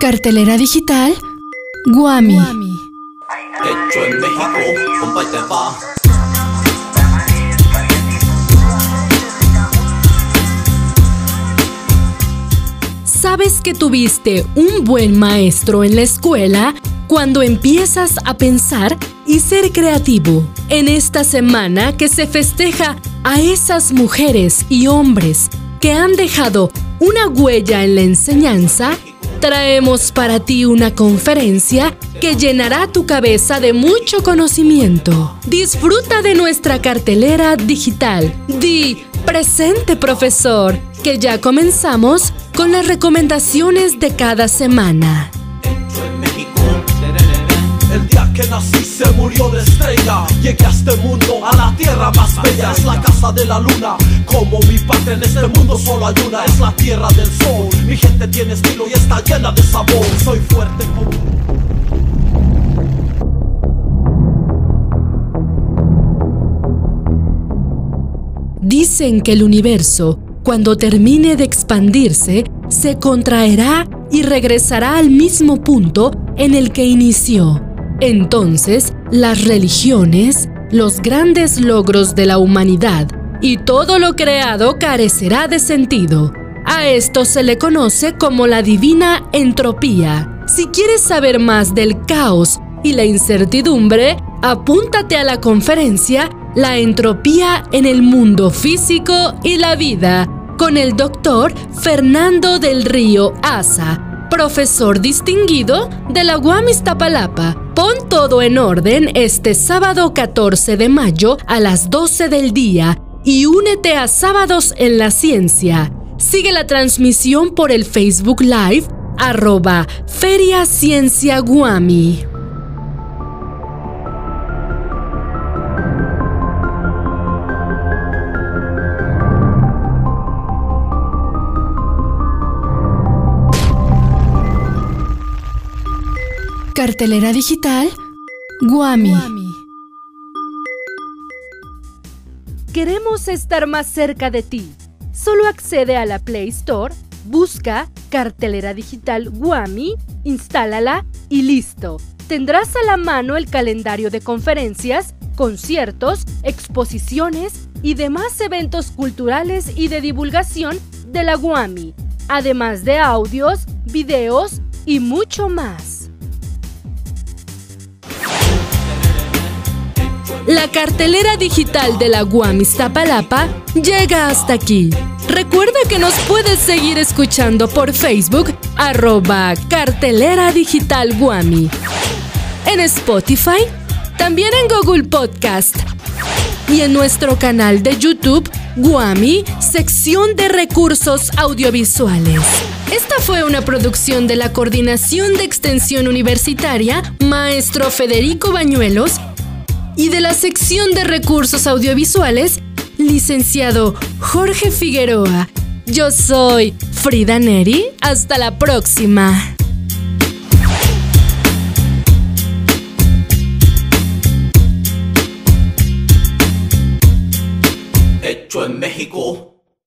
Cartelera digital Guami. Hecho en México, compa y te va. ¿Sabes que tuviste un buen maestro en la escuela cuando empiezas a pensar y ser creativo? En esta semana que se festeja a esas mujeres y hombres que han dejado una huella en la enseñanza, traemos para ti una conferencia que llenará tu cabeza de mucho conocimiento. Disfruta de nuestra cartelera digital. Di presente profesor, que ya comenzamos con las recomendaciones de cada semana. Que nací se murió de estrella. Llegué a este mundo, a la tierra más bella. Es la casa de la luna. Como mi patria en este mundo solo hay una. Es la tierra del sol. Mi gente tiene estilo y está llena de sabor. Soy fuerte como. Dicen que el universo, cuando termine de expandirse, se contraerá y regresará al mismo punto en el que inició. Entonces, las religiones, los grandes logros de la humanidad y todo lo creado carecerá de sentido. A esto se le conoce como la divina entropía. Si quieres saber más del caos y la incertidumbre, apúntate a la conferencia La entropía en el mundo físico y la vida con el doctor Fernando del Río Asa, profesor distinguido de la UAM Iztapalapa. Pon todo en orden este sábado 14 de mayo a las 12 del día y únete a Sábados en la Ciencia. Sigue la transmisión por el Facebook Live arroba Feria Ciencia Guami. Cartelera digital Guami. Queremos estar más cerca de ti. Solo accede a la Play Store, busca Cartelera Digital Guami, instálala y listo. Tendrás a la mano el calendario de conferencias, conciertos, exposiciones y demás eventos culturales y de divulgación de la Guami, además de audios, videos y mucho más. La cartelera digital de la Guam Iztapalapa llega hasta aquí. Recuerda que nos puedes seguir escuchando por Facebook, arroba cartelera digital Guami. En Spotify, también en Google Podcast y en nuestro canal de YouTube, Guami, sección de recursos audiovisuales. Esta fue una producción de la Coordinación de Extensión Universitaria, maestro Federico Bañuelos, y de la sección de recursos audiovisuales, licenciado Jorge Figueroa. Yo soy Frida Neri. Hasta la próxima. Hecho en México.